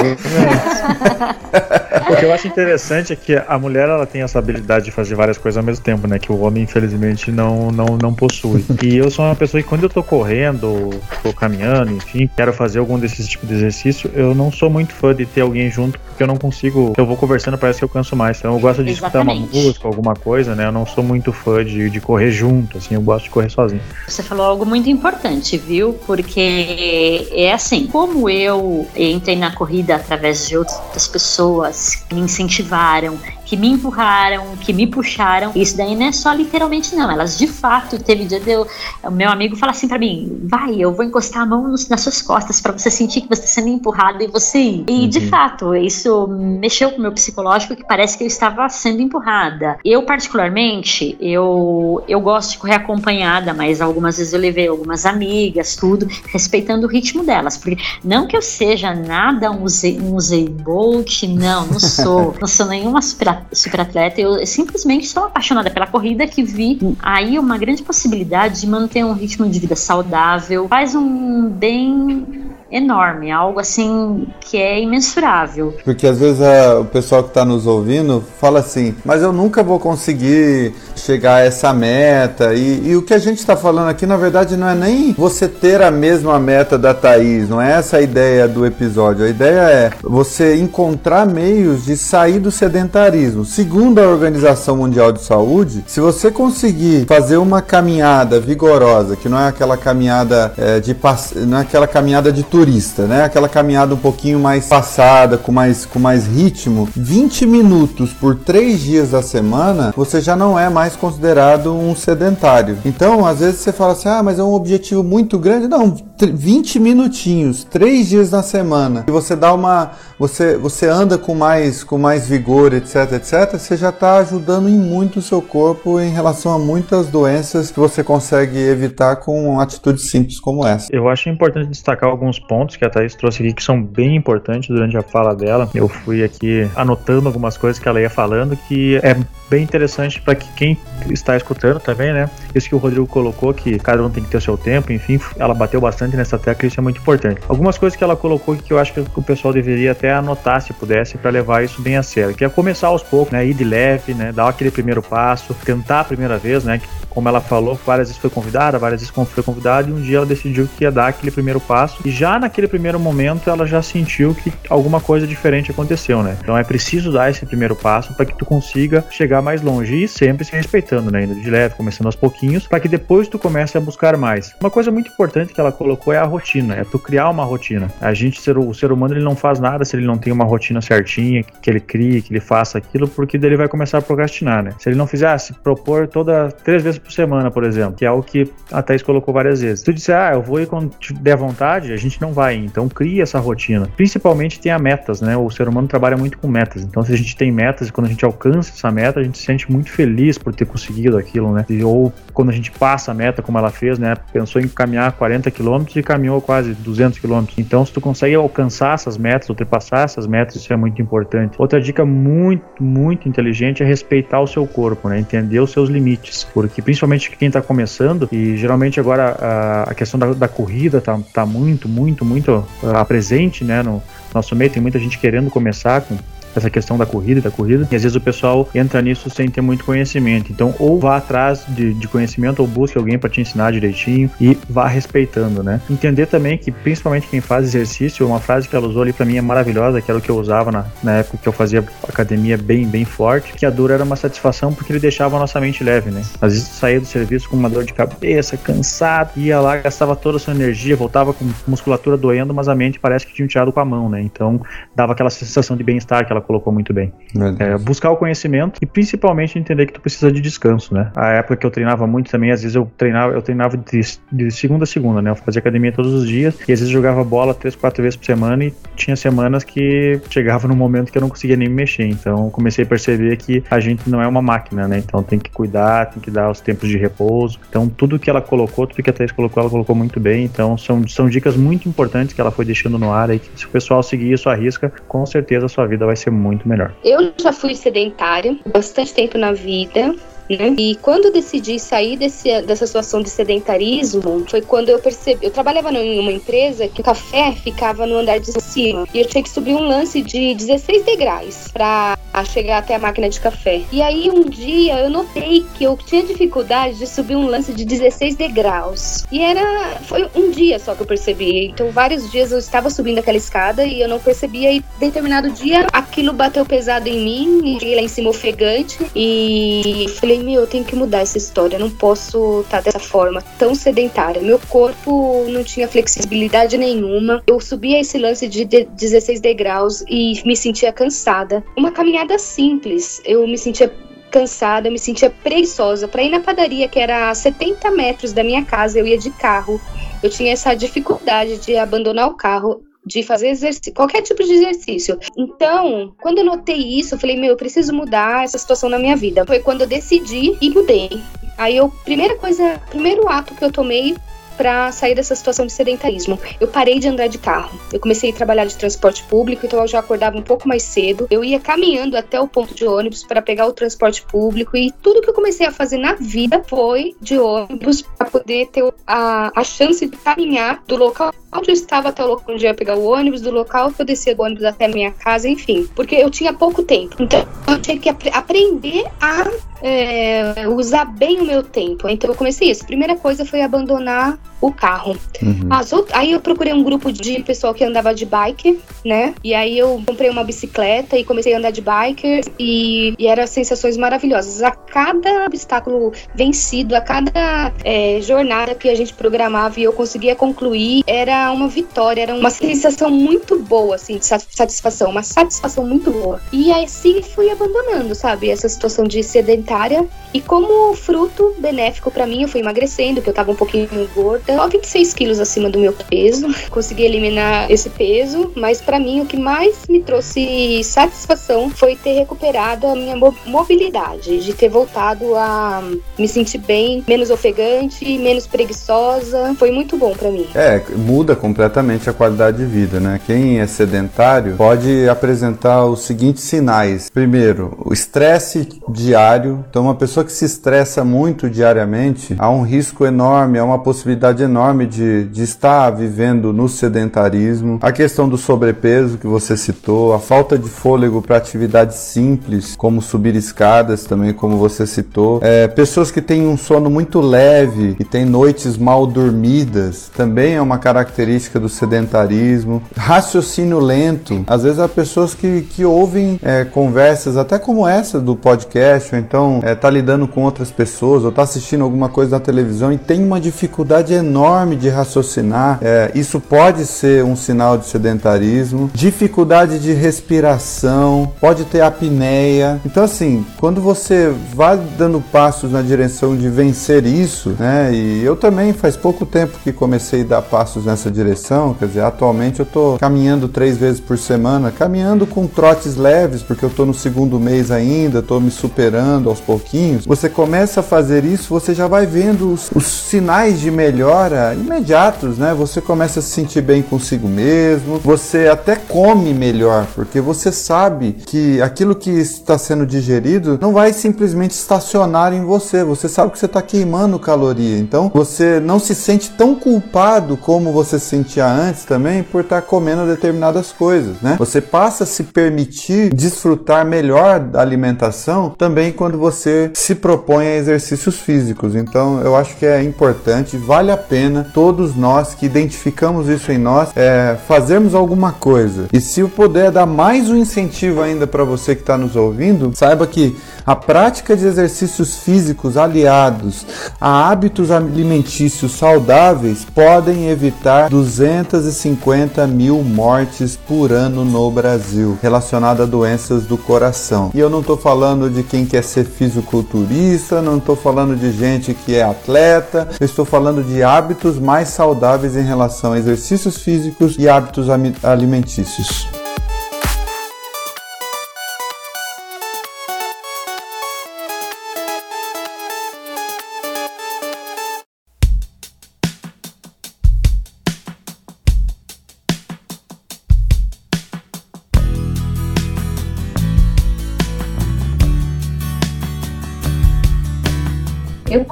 O que eu acho interessante é que a mulher ela tem essa habilidade de fazer várias coisas ao mesmo tempo, né? Que o homem, infelizmente, não, não, não possui. E eu sou uma pessoa que quando eu tô correndo, tô caminhando, enfim, quero fazer algum desses tipos de exercício, eu não sou muito fã de ter alguém junto, porque eu não consigo. Eu vou conversando, parece que eu canso mais. Então eu gosto de escutar uma música, alguma coisa, né? Eu não sou muito fã de, de correr junto, assim, eu gosto de correr sozinho. Você falou algo muito importante, viu? Porque é assim, como eu entrei na corrida através de outras pessoas me incentivaram, que me empurraram, que me puxaram. Isso daí não é só literalmente, não. Elas de fato, teve dia de eu, o meu amigo fala assim para mim: vai, eu vou encostar a mão nos, nas suas costas para você sentir que você está sendo empurrado e você ir. E uhum. de fato, isso mexeu com o meu psicológico, que parece que eu estava sendo empurrada. Eu, particularmente, eu, eu gosto de correr acompanhada, mas algumas vezes eu levei algumas amigas, tudo, respeitando o ritmo delas. Porque não que eu seja nada um Usain Bolt, não, não sou. não sou nenhuma super super atleta, eu simplesmente sou apaixonada pela corrida que vi aí uma grande possibilidade de manter um ritmo de vida saudável, faz um bem enorme, algo assim que é imensurável. Porque às vezes a, o pessoal que está nos ouvindo fala assim, mas eu nunca vou conseguir chegar a essa meta. E, e o que a gente está falando aqui, na verdade, não é nem você ter a mesma meta da Thaís, não é essa a ideia do episódio. A ideia é você encontrar meios de sair do sedentarismo. Segundo a Organização Mundial de Saúde, se você conseguir fazer uma caminhada vigorosa, que não é aquela caminhada é, de não é aquela caminhada de turismo, turista, né? Aquela caminhada um pouquinho mais passada, com mais, com mais ritmo. 20 minutos por 3 dias da semana, você já não é mais considerado um sedentário. Então, às vezes você fala assim: ah, mas é um objetivo muito grande. Não, 20 minutinhos, 3 dias na semana, e você dá uma. Você, você anda com mais, com mais vigor, etc, etc, você já está ajudando em muito o seu corpo em relação a muitas doenças que você consegue evitar com atitudes simples como essa. Eu acho importante destacar alguns pontos pontos que a Thaís trouxe aqui que são bem importantes durante a fala dela. Eu fui aqui anotando algumas coisas que ela ia falando que é bem interessante para que quem está escutando também, né? Isso que o Rodrigo colocou, que cada um tem que ter o seu tempo, enfim, ela bateu bastante nessa tecla isso é muito importante. Algumas coisas que ela colocou que eu acho que o pessoal deveria até anotar se pudesse para levar isso bem a sério, que é começar aos poucos, né? Ir de leve, né? Dar aquele primeiro passo, tentar a primeira vez, né? Como ela falou, várias vezes foi convidada, várias vezes foi convidada e um dia ela decidiu que ia dar aquele primeiro passo e já naquele primeiro momento ela já sentiu que alguma coisa diferente aconteceu, né? Então é preciso dar esse primeiro passo para que tu consiga chegar mais longe e sempre se respeitando, né? Indo de leve, começando aos pouquinhos, para que depois tu comece a buscar mais. Uma coisa muito importante que ela colocou é a rotina, é tu criar uma rotina. A gente, ser, o ser humano, ele não faz nada se ele não tem uma rotina certinha, que ele crie, que ele faça aquilo, porque daí ele vai começar a procrastinar, né? Se ele não fizer, ah, se propor toda três vezes por semana, por exemplo, que é o que a Thaís colocou várias vezes. Se tu disser, ah, eu vou ir quando der vontade, a gente não vai então cria essa rotina. Principalmente tenha metas, né? O ser humano trabalha muito com metas. Então se a gente tem metas e quando a gente alcança essa meta, a gente se sente muito feliz por ter conseguido aquilo, né? E, ou quando a gente passa a meta, como ela fez, né? Pensou em caminhar 40 km e caminhou quase 200 km. Então se tu consegue alcançar essas metas, ultrapassar essas metas, isso é muito importante. Outra dica muito, muito inteligente é respeitar o seu corpo, né? Entender os seus limites. Porque principalmente quem está começando, e geralmente agora a, a questão da, da corrida tá, tá muito, muito, muito uh, presente né, no nosso meio. Tem muita gente querendo começar com essa questão da corrida da corrida, e às vezes o pessoal entra nisso sem ter muito conhecimento. Então, ou vá atrás de, de conhecimento, ou busque alguém para te ensinar direitinho e vá respeitando, né? Entender também que, principalmente quem faz exercício, uma frase que ela usou ali para mim é maravilhosa, que era o que eu usava na, na época que eu fazia academia bem, bem forte, que a dor era uma satisfação porque ele deixava a nossa mente leve, né? Às vezes saía do serviço com uma dor de cabeça, cansado, ia lá, gastava toda a sua energia, voltava com musculatura doendo, mas a mente parece que tinha tirado com a mão, né? Então, dava aquela sensação de bem-estar, aquela colocou muito bem. É, buscar o conhecimento e principalmente entender que tu precisa de descanso, né? A época que eu treinava muito também, às vezes eu treinava, eu treinava de, de segunda a segunda, né? Eu fazia academia todos os dias e às vezes jogava bola três, quatro vezes por semana e tinha semanas que chegava num momento que eu não conseguia nem me mexer. Então comecei a perceber que a gente não é uma máquina, né? Então tem que cuidar, tem que dar os tempos de repouso. Então tudo que ela colocou, tudo que a Thais colocou, ela colocou muito bem. Então são, são dicas muito importantes que ela foi deixando no ar aí que se o pessoal seguir isso à risca, com certeza a sua vida vai ser muito melhor. Eu já fui sedentária bastante tempo na vida né? E quando decidi sair desse, dessa situação de sedentarismo, foi quando eu percebi. Eu trabalhava em uma empresa que o café ficava no andar de cima e eu tinha que subir um lance de 16 degraus para chegar até a máquina de café. E aí um dia eu notei que eu tinha dificuldade de subir um lance de 16 degraus. E era. Foi um dia só que eu percebi. Então, vários dias eu estava subindo aquela escada e eu não percebia. E determinado dia aquilo bateu pesado em mim. E cheguei lá em cima ofegante. E falei, meu, eu tenho que mudar essa história. Não posso estar dessa forma tão sedentária. Meu corpo não tinha flexibilidade nenhuma. Eu subia esse lance de 16 degraus e me sentia cansada. Uma caminhada simples. Eu me sentia cansada, eu me sentia preguiçosa. Para ir na padaria, que era a 70 metros da minha casa, eu ia de carro. Eu tinha essa dificuldade de abandonar o carro de fazer exercício, qualquer tipo de exercício. Então, quando eu notei isso, eu falei, meu, eu preciso mudar essa situação na minha vida. Foi quando eu decidi e mudei. Aí eu, primeira coisa, primeiro ato que eu tomei para sair dessa situação de sedentarismo. Eu parei de andar de carro. Eu comecei a trabalhar de transporte público, então eu já acordava um pouco mais cedo. Eu ia caminhando até o ponto de ônibus para pegar o transporte público e tudo que eu comecei a fazer na vida foi de ônibus para poder ter a, a chance de caminhar do local onde eu estava até o local onde eu ia pegar o ônibus, do local que eu descia do ônibus até a minha casa, enfim. Porque eu tinha pouco tempo. Então eu tinha que ap aprender a é, usar bem o meu tempo. Então eu comecei isso. Primeira coisa foi abandonar o carro. Uhum. aí eu procurei um grupo de pessoal que andava de bike, né? E aí eu comprei uma bicicleta e comecei a andar de bike e, e eram sensações maravilhosas. A cada obstáculo vencido, a cada é, jornada que a gente programava e eu conseguia concluir, era uma vitória, era uma sensação muito boa, assim, de satisfação, uma satisfação muito boa. E assim fui abandonando, sabe, essa situação de sedentária. E como fruto benéfico para mim, eu fui emagrecendo, que eu tava um pouquinho gorda, só 26 quilos acima do meu peso. Consegui eliminar esse peso, mas para mim o que mais me trouxe satisfação foi ter recuperado a minha mobilidade, de ter voltado a me sentir bem, menos ofegante, menos preguiçosa. Foi muito bom para mim. É, muda completamente a qualidade de vida, né? Quem é sedentário pode apresentar os seguintes sinais. Primeiro, o estresse diário. Então, uma pessoa que se estressa muito diariamente, há um risco enorme, há uma possibilidade enorme de, de estar vivendo no sedentarismo. A questão do sobrepeso que você citou, a falta de fôlego para atividades simples, como subir escadas, também como você citou. É, pessoas que têm um sono muito leve e têm noites mal dormidas, também é uma característica do sedentarismo. Raciocínio lento. Às vezes há pessoas que, que ouvem é, conversas, até como essa do podcast, ou então é, tá lidando com outras pessoas, ou está assistindo alguma coisa na televisão e tem uma dificuldade enorme de raciocinar. É, isso pode ser um sinal de sedentarismo. Dificuldade de respiração, pode ter apneia. Então, assim, quando você vai dando passos na direção de vencer isso, né? E eu também faz pouco tempo que comecei a dar passos nessa direção. Quer dizer, atualmente eu estou caminhando três vezes por semana, caminhando com trotes leves, porque eu estou no segundo mês ainda, estou me superando aos pouquinhos. Você começa a fazer isso, você já vai vendo os, os sinais de melhora imediatos, né? Você começa a se sentir bem consigo mesmo, você até come melhor, porque você sabe que aquilo que está sendo digerido não vai simplesmente estacionar em você. Você sabe que você está queimando caloria, então você não se sente tão culpado como você se sentia antes também por estar comendo determinadas coisas, né? Você passa a se permitir desfrutar melhor da alimentação também quando você se propõe a exercícios físicos. Então, eu acho que é importante, vale a pena todos nós que identificamos isso em nós, é, fazermos alguma coisa. E se eu puder dar mais um incentivo ainda para você que está nos ouvindo, saiba que a prática de exercícios físicos aliados a hábitos alimentícios saudáveis podem evitar 250 mil mortes por ano no Brasil relacionadas a doenças do coração. E eu não estou falando de quem quer ser fisiculturista, não estou falando de gente que é atleta, eu estou falando de hábitos mais saudáveis em relação a exercícios físicos e hábitos alimentícios.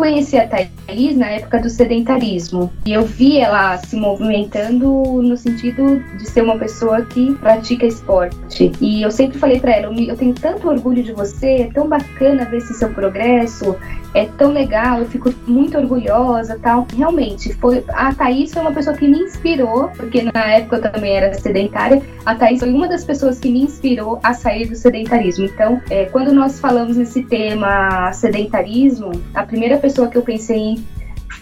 Conheci a Thaís na época do sedentarismo e eu vi ela se movimentando no sentido de ser uma pessoa que pratica esporte. E eu sempre falei para ela, eu tenho tanto orgulho de você, é tão bacana ver esse seu progresso, é tão legal, eu fico muito orgulhosa tal. Realmente, foi a Thaís foi uma pessoa que me inspirou, porque na época eu também era sedentária. A Thaís foi uma das pessoas que me inspirou a sair do sedentarismo. Então, é, quando nós falamos nesse tema sedentarismo, a primeira pessoa que eu pensei em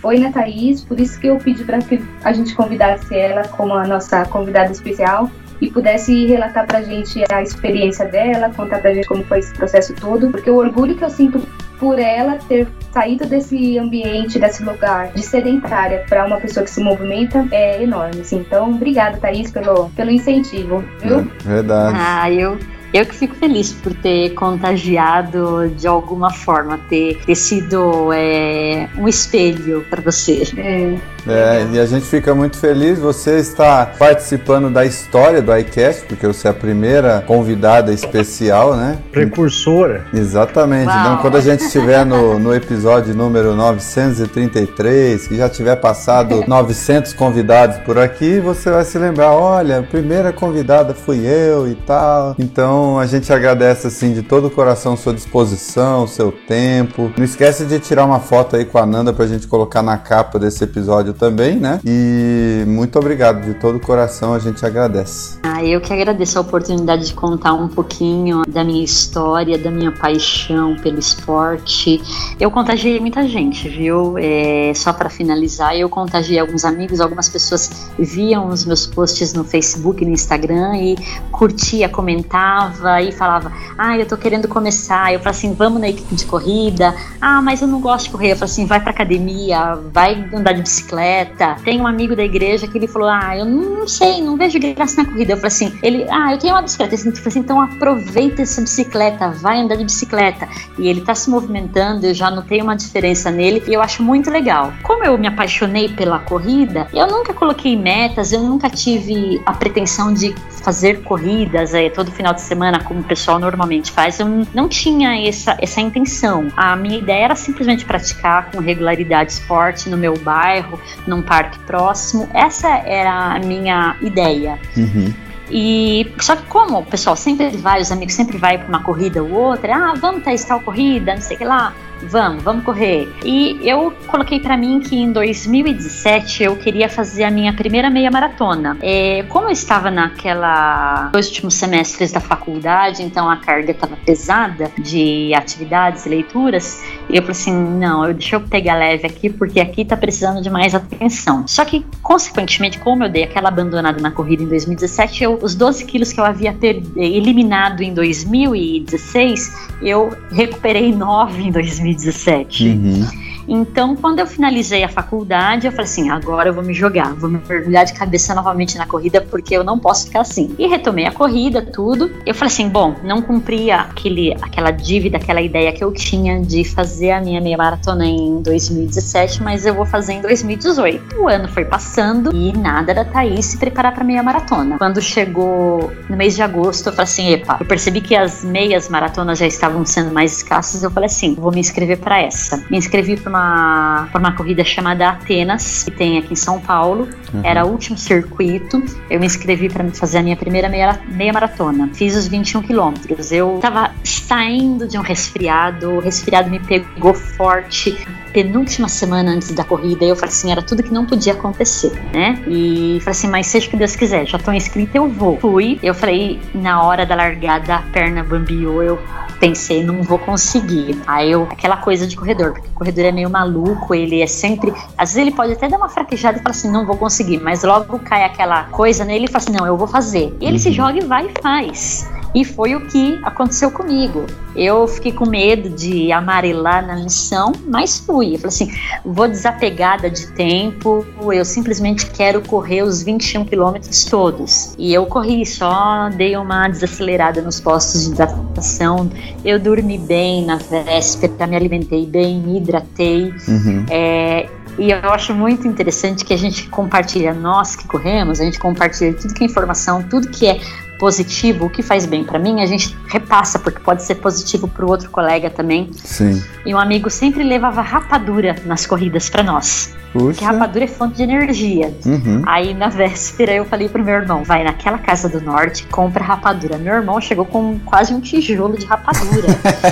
foi na Thaís, por isso que eu pedi para que a gente convidasse ela como a nossa convidada especial e pudesse relatar pra gente a experiência dela, contar pra gente como foi esse processo todo, porque o orgulho que eu sinto por ela ter saído desse ambiente, desse lugar de sedentária para uma pessoa que se movimenta é enorme. Assim. Então, obrigada, Thaís, pelo, pelo incentivo, viu? É, verdade. Ah, eu eu que fico feliz por ter contagiado de alguma forma, ter, ter sido é, um espelho para você. É. É, e a gente fica muito feliz. Você está participando da história do iCast, porque você é a primeira convidada especial, né? Precursora. Exatamente. Uau. Então, quando a gente estiver no, no episódio número 933, que já tiver passado 900 convidados por aqui, você vai se lembrar: olha, a primeira convidada fui eu e tal. Então, a gente agradece assim de todo o coração sua disposição, seu tempo. Não esquece de tirar uma foto aí com a Nanda pra gente colocar na capa desse episódio também, né? E muito obrigado de todo o coração, a gente agradece. Ah, eu que agradeço a oportunidade de contar um pouquinho da minha história, da minha paixão pelo esporte. Eu contagiei muita gente, viu? É, só para finalizar, eu contagiei alguns amigos, algumas pessoas viam os meus posts no Facebook, no Instagram e curtia, comentava e falava: Ah, eu tô querendo começar. Eu falei assim: Vamos na equipe de corrida. Ah, mas eu não gosto de correr. Eu falei assim: Vai pra academia, vai andar de bicicleta. Tem um amigo da igreja que ele falou: Ah, eu não sei, não vejo graça na corrida. Eu falei assim: Ele, ah, eu tenho uma bicicleta. Falei assim: Então aproveita essa bicicleta, vai andar de bicicleta. E ele tá se movimentando, eu já notei uma diferença nele e eu acho muito legal. Como eu me apaixonei pela corrida, eu nunca coloquei metas, eu nunca tive a pretensão de fazer corridas é, todo final de semana, como o pessoal normalmente faz. Eu não tinha essa, essa intenção. A minha ideia era simplesmente praticar com regularidade esporte no meu bairro, num parque próximo. Essa era a minha ideia. Uhum. E só que como o pessoal sempre vai, os amigos sempre vai para uma corrida ou outra, ah, vamos testar a corrida, não sei o que lá. Vamos, vamos correr. E eu coloquei para mim que em 2017 eu queria fazer a minha primeira meia maratona. É, como eu estava naquela dois últimos semestres da faculdade, então a carga estava pesada de atividades e leituras, e eu falei assim, não, eu, deixa eu pegar leve aqui porque aqui tá precisando de mais atenção. Só que consequentemente, como eu dei aquela abandonada na corrida em 2017, eu, os 12 quilos que eu havia per, eliminado em 2016, eu recuperei 9 em 2017. Uhum. Então, quando eu finalizei a faculdade, eu falei assim: agora eu vou me jogar, vou me mergulhar de cabeça novamente na corrida, porque eu não posso ficar assim. E retomei a corrida, tudo. Eu falei assim: bom, não cumpri aquele, aquela dívida, aquela ideia que eu tinha de fazer a minha meia maratona em 2017, mas eu vou fazer em 2018. O ano foi passando e nada da Thaís se preparar para meia maratona. Quando chegou no mês de agosto, eu falei assim: epa, eu percebi que as meias maratonas já estavam sendo mais escassas. Eu falei assim: vou me inscrever para essa. Me inscrevi para uma uma, uma corrida chamada Atenas, que tem aqui em São Paulo. Uhum. Era o último circuito. Eu me inscrevi para fazer a minha primeira meia, meia maratona. Fiz os 21 quilômetros. Eu estava saindo de um resfriado, o resfriado me pegou forte. Penúltima semana antes da corrida, eu falei assim: era tudo que não podia acontecer, né? E falei assim: mas seja o que Deus quiser, já estou inscrita, eu vou. Fui, eu falei, na hora da largada, a perna bambiou, eu pensei, não vou conseguir. Aí eu, aquela coisa de corredor, porque o corredor é meio maluco, ele é sempre. Às vezes ele pode até dar uma fraquejada e falar assim, não vou conseguir, mas logo cai aquela coisa nele e fala assim, não, eu vou fazer. E ele uhum. se joga e vai e faz. E foi o que aconteceu comigo. Eu fiquei com medo de amarelar na missão, mas fui. Eu falei assim: vou desapegada de tempo, eu simplesmente quero correr os 21 quilômetros todos. E eu corri, só dei uma desacelerada nos postos de hidratação. Eu dormi bem na véspera, me alimentei bem, me hidratei. Uhum. É, e eu acho muito interessante que a gente compartilha, nós que corremos, a gente compartilha tudo que é informação, tudo que é positivo, o que faz bem para mim, a gente repassa, porque pode ser positivo para o outro colega também. Sim. E um amigo sempre levava rapadura nas corridas para nós. Puxa. Porque rapadura é fonte de energia. Uhum. Aí na véspera eu falei pro meu irmão: vai naquela casa do norte, compra rapadura. Meu irmão chegou com quase um tijolo de rapadura.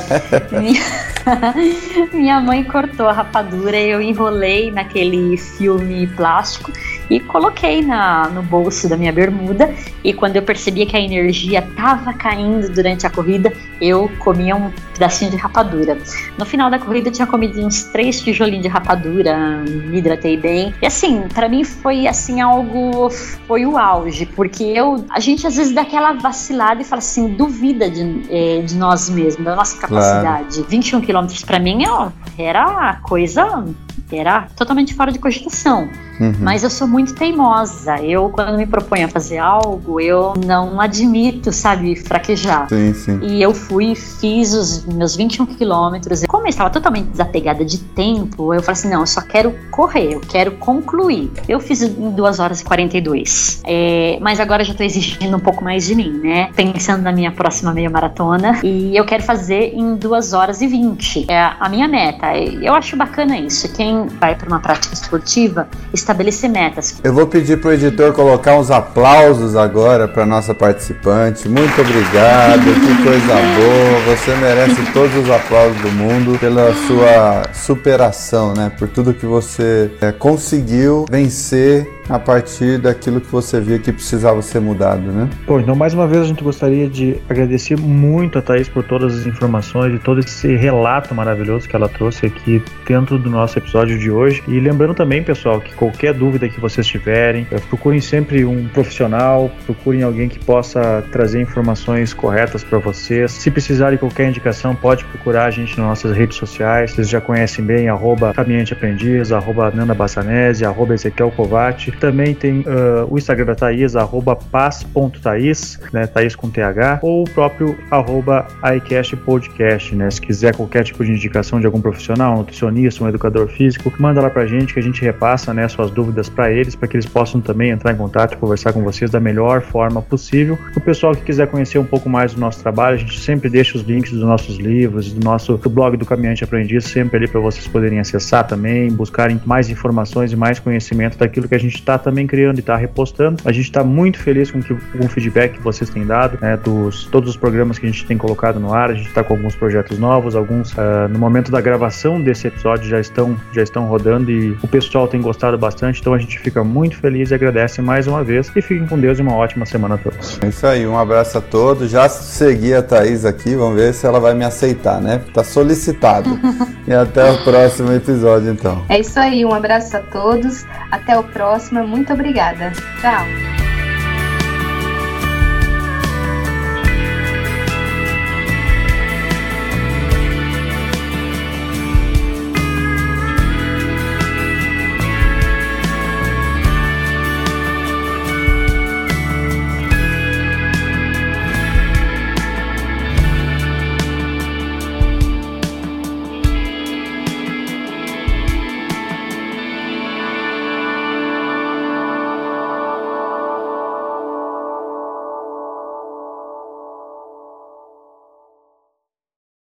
minha... minha mãe cortou a rapadura, eu enrolei naquele filme plástico e coloquei na, no bolso da minha bermuda. E quando eu percebia que a energia estava caindo durante a corrida, eu comia um pedacinho de rapadura. No final da corrida eu tinha comido uns três tijolinhos de rapadura, me hidratei bem. E assim, para mim foi assim algo foi o auge, porque eu a gente às vezes dá aquela vacilada e fala assim, duvida de, eh, de nós mesmos, da nossa capacidade. Claro. 21 quilômetros para mim ó, era coisa era totalmente fora de cogitação. Uhum. Mas eu sou muito teimosa. Eu, quando me proponho a fazer algo, eu não admito, sabe, fraquejar. Sim, sim. E eu fui, fiz os meus 21 quilômetros. Como eu estava totalmente desapegada de tempo, eu falei assim: não, eu só quero correr, eu quero concluir. Eu fiz em 2 horas e 42. É, mas agora já estou exigindo um pouco mais de mim, né? Pensando na minha próxima meia maratona. E eu quero fazer em 2 horas e 20. É a minha meta. Eu acho bacana isso. Quem vai para uma prática esportiva, estabelecer metas. Eu vou pedir para o editor colocar uns aplausos agora para nossa participante. Muito obrigado, que coisa boa. Você merece todos os aplausos do mundo pela sua superação, né? Por tudo que você é, conseguiu vencer a partir daquilo que você via que precisava ser mudado, né? Bom, então mais uma vez a gente gostaria de agradecer muito a Thaís por todas as informações e todo esse relato maravilhoso que ela trouxe aqui dentro do nosso episódio de hoje. E lembrando também, pessoal, que qualquer dúvida que vocês tiverem, eh, procurem sempre um profissional, procurem alguém que possa trazer informações corretas para vocês. Se precisarem de qualquer indicação, pode procurar a gente nas nossas redes sociais. Vocês já conhecem bem, arroba Caminhante Aprendiz, arroba Nanda Bassanese, arroba Ezequiel Kovac. Também tem uh, o Instagram da Thaís, arroba paz.thaís, né, Thaís com TH, ou o próprio arroba iCast Podcast, né? Se quiser qualquer tipo de indicação de algum profissional, um nutricionista, um educador físico, manda lá pra gente que a gente repassa né, suas dúvidas para eles, para que eles possam também entrar em contato e conversar com vocês da melhor forma possível. O pessoal que quiser conhecer um pouco mais do nosso trabalho, a gente sempre deixa os links dos nossos livros, do nosso do blog do Caminhante Aprendiz, sempre ali para vocês poderem acessar também, buscarem mais informações e mais conhecimento daquilo que a gente está também criando e está repostando. A gente está muito feliz com, que, com o feedback que vocês têm dado, né, dos todos os programas que a gente tem colocado no ar. A gente está com alguns projetos novos, alguns uh, no momento da gravação desse episódio já estão já estão rodando e o pessoal tem gostado bastante. Então a gente fica muito feliz e agradece mais uma vez e fiquem com Deus e uma ótima semana a todos. É isso aí, um abraço a todos. Já segui a Thaís aqui, vamos ver se ela vai me aceitar, né? Tá solicitado. e até o próximo episódio, então. É isso aí, um abraço a todos. Até o próximo. Muito obrigada. Tchau.